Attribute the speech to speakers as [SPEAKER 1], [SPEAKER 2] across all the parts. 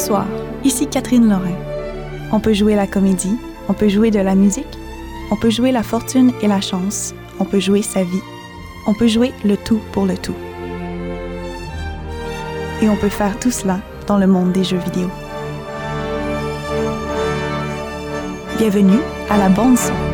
[SPEAKER 1] Bonsoir, ici Catherine Lorrain. On peut jouer la comédie, on peut jouer de la musique, on peut jouer la fortune et la chance, on peut jouer sa vie, on peut jouer le tout pour le tout. Et on peut faire tout cela dans le monde des jeux vidéo. Bienvenue à la bande son.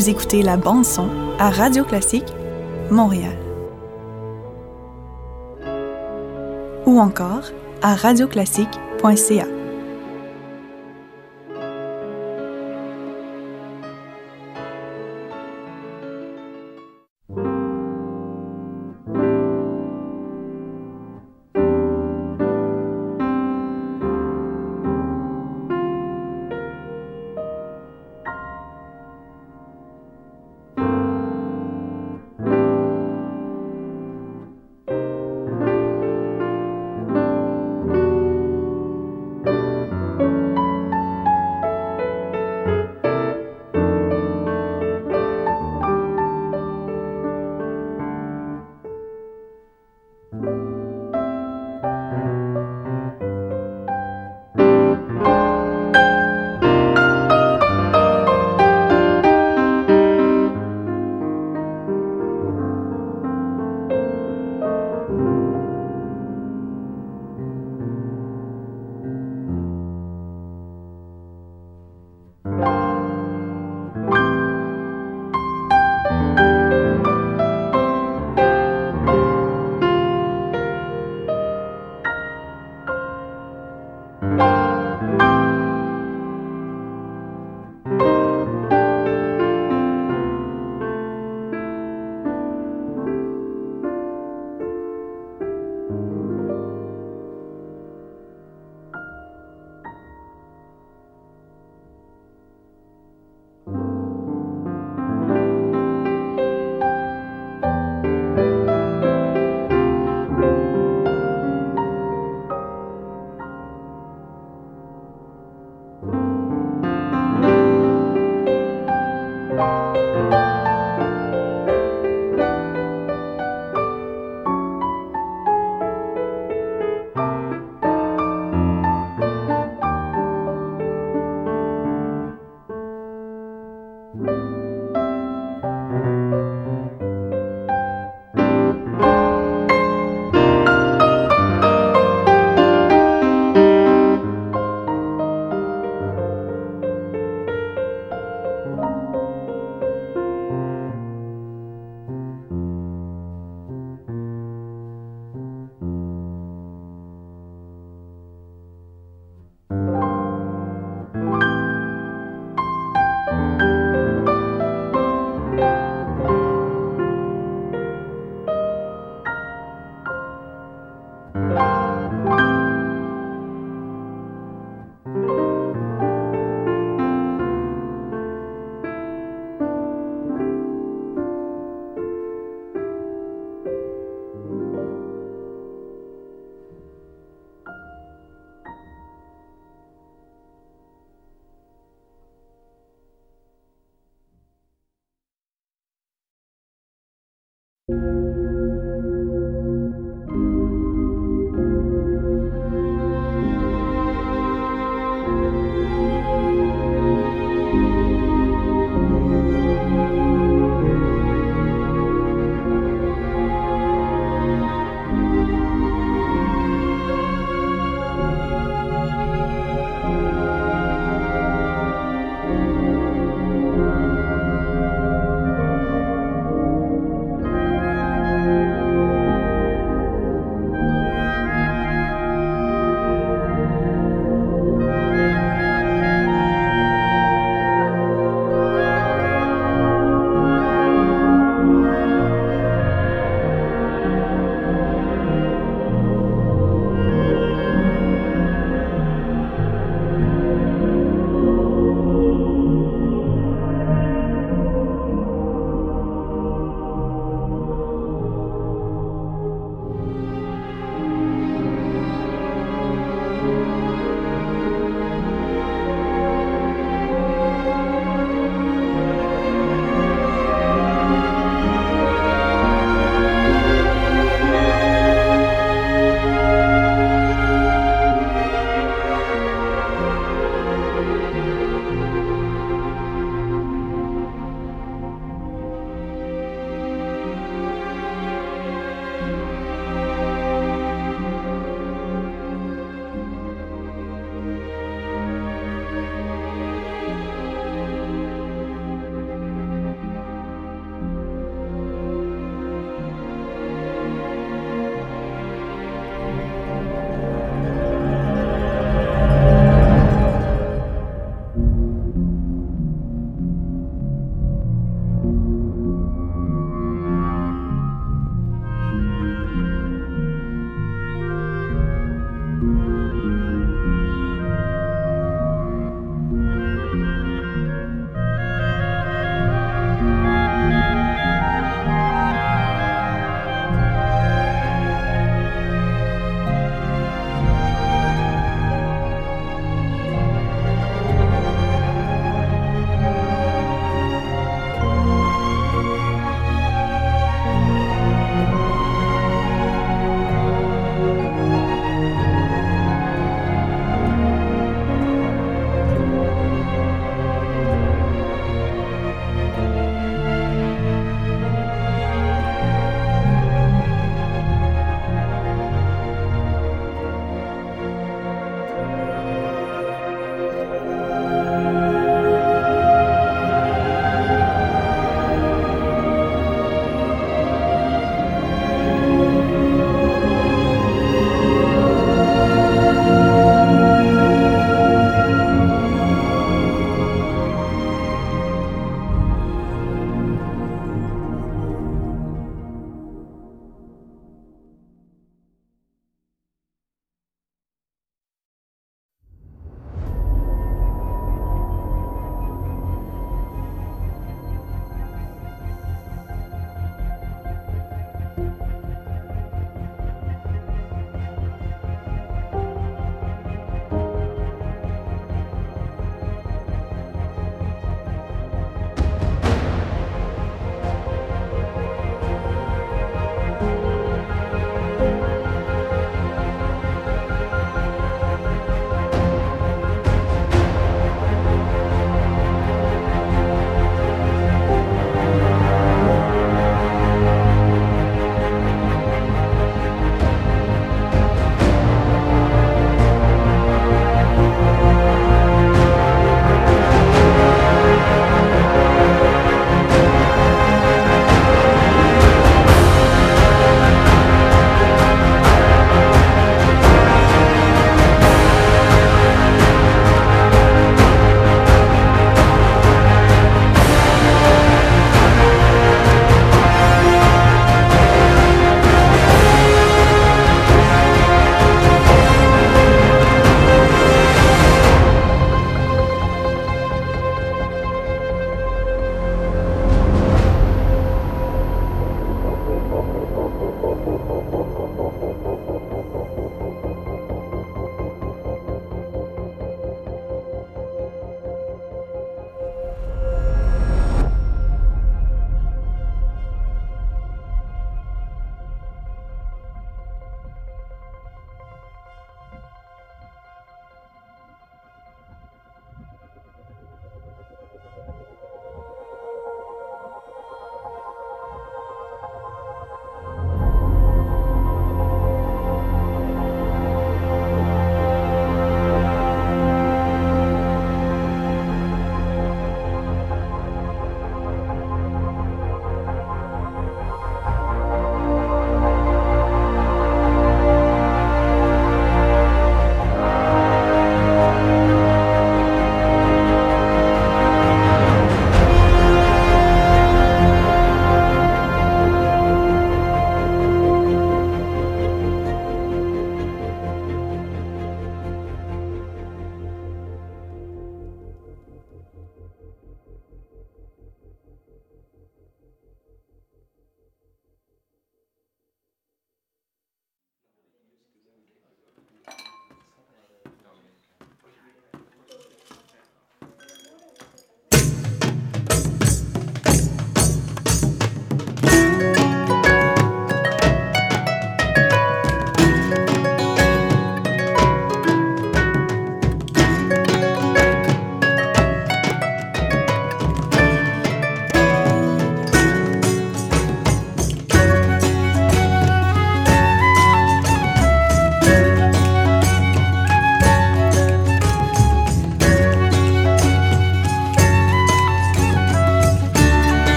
[SPEAKER 1] Vous écoutez la bande son à Radio Classique Montréal. Ou encore à radioclassique.ca.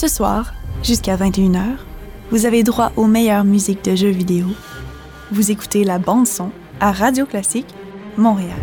[SPEAKER 1] Ce soir, jusqu'à 21h, vous avez droit aux meilleures musiques de jeux vidéo. Vous écoutez la bande son à Radio Classique, Montréal.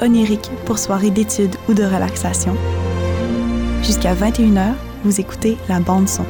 [SPEAKER 1] Onirique pour soirée d'études ou de relaxation. Jusqu'à 21h, vous écoutez la bande son.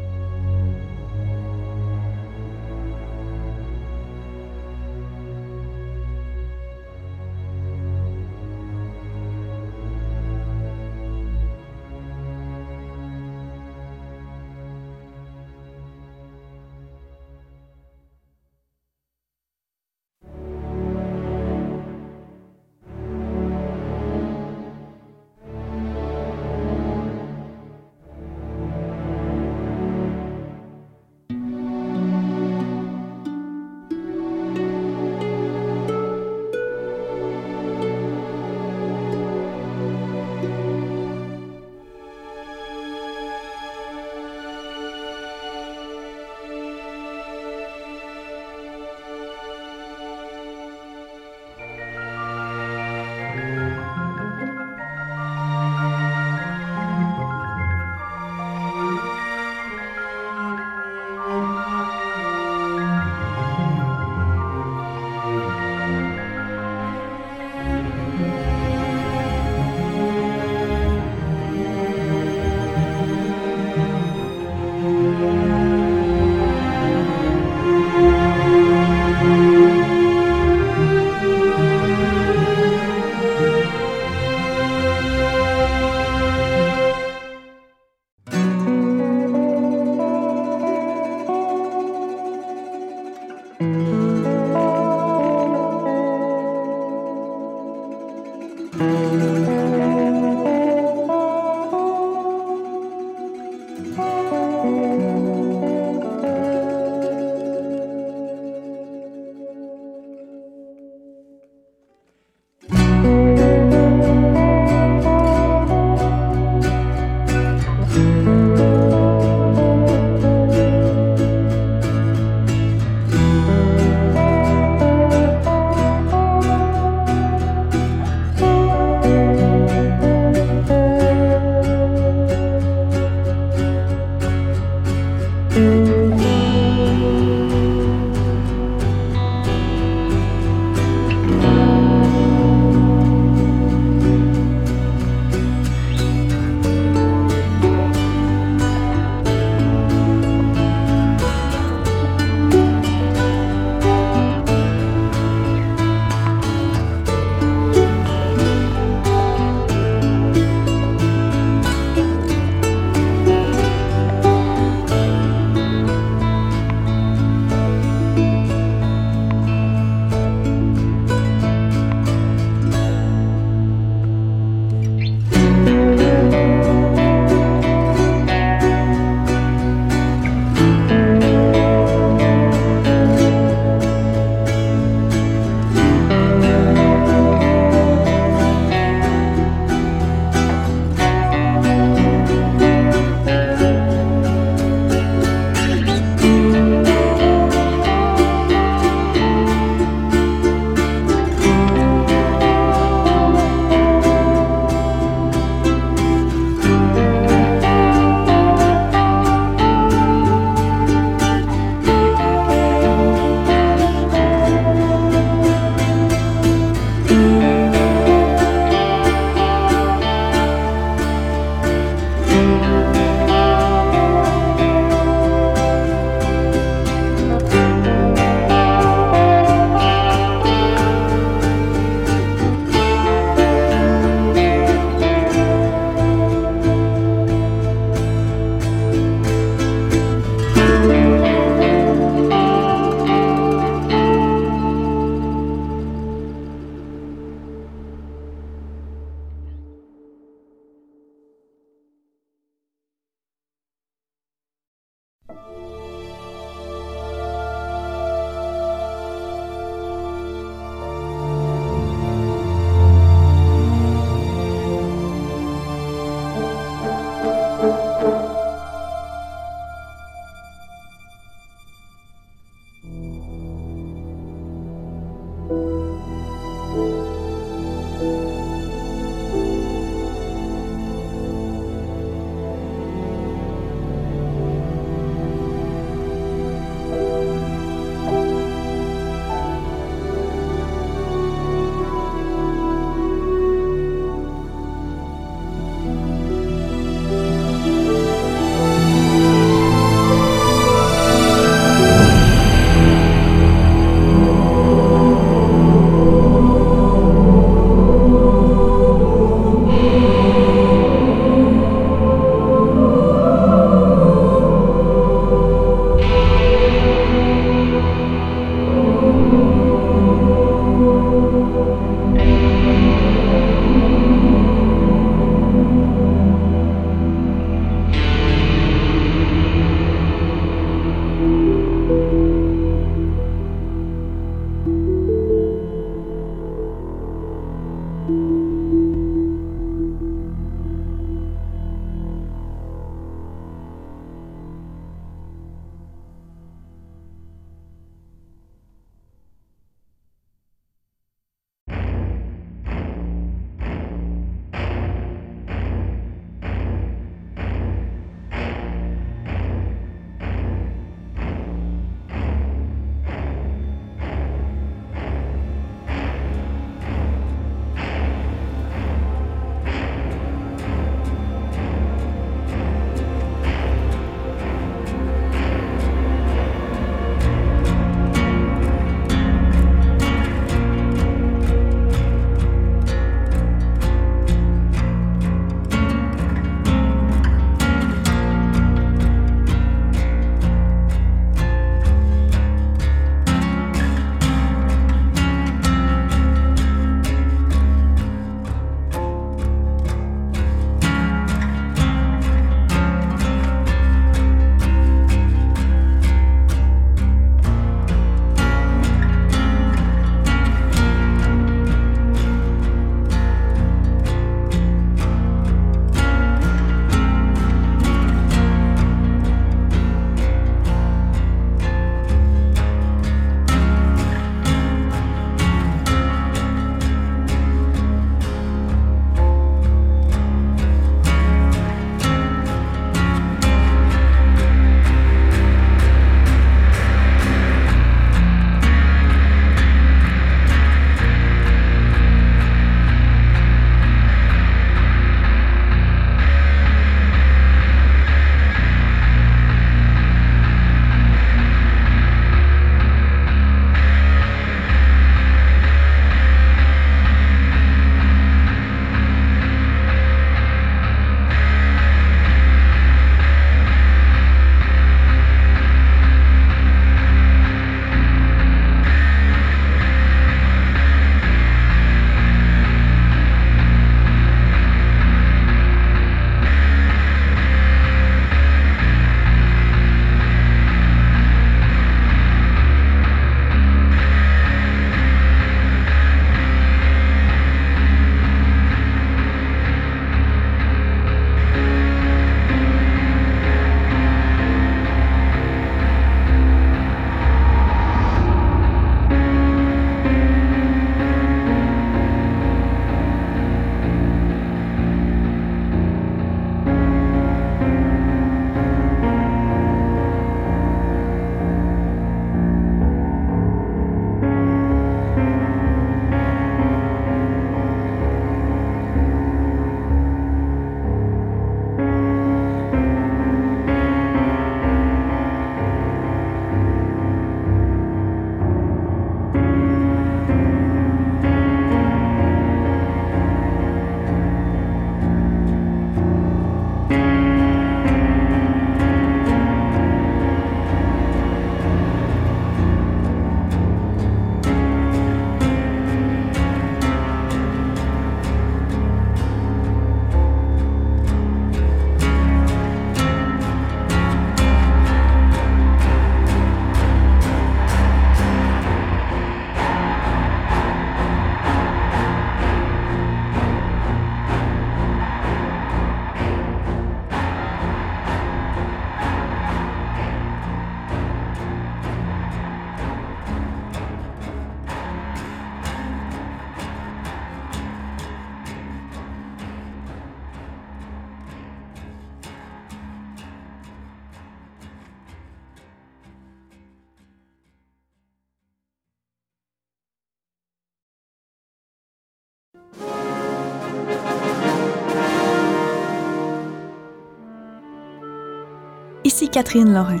[SPEAKER 1] Catherine Lorrain.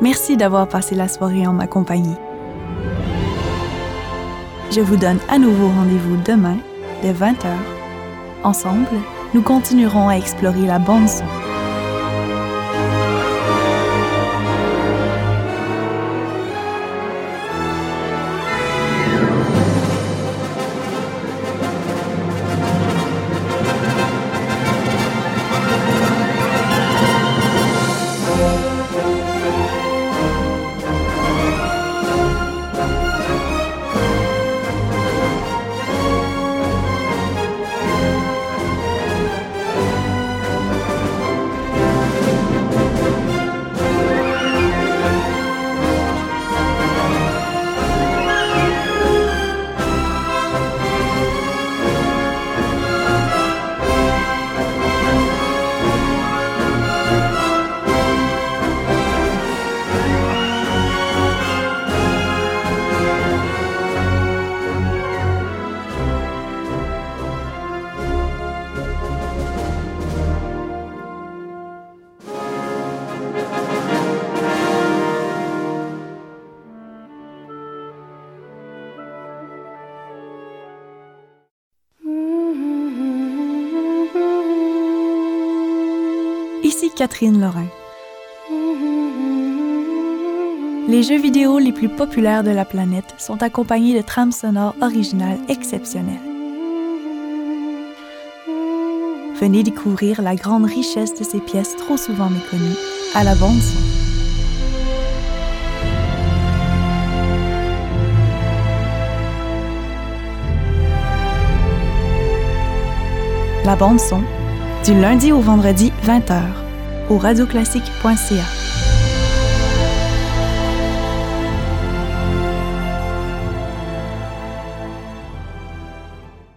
[SPEAKER 1] Merci d'avoir passé la soirée en ma compagnie. Je vous donne à nouveau rendez-vous demain dès 20h. Ensemble, nous continuerons à explorer la bande son. Catherine Lorrain. Les jeux vidéo les plus populaires de la planète sont accompagnés de trames sonores originales exceptionnelles. Venez découvrir la grande richesse de ces pièces trop souvent méconnues à la bande son. La bande son, du lundi au vendredi 20h, au radioclassique.ca.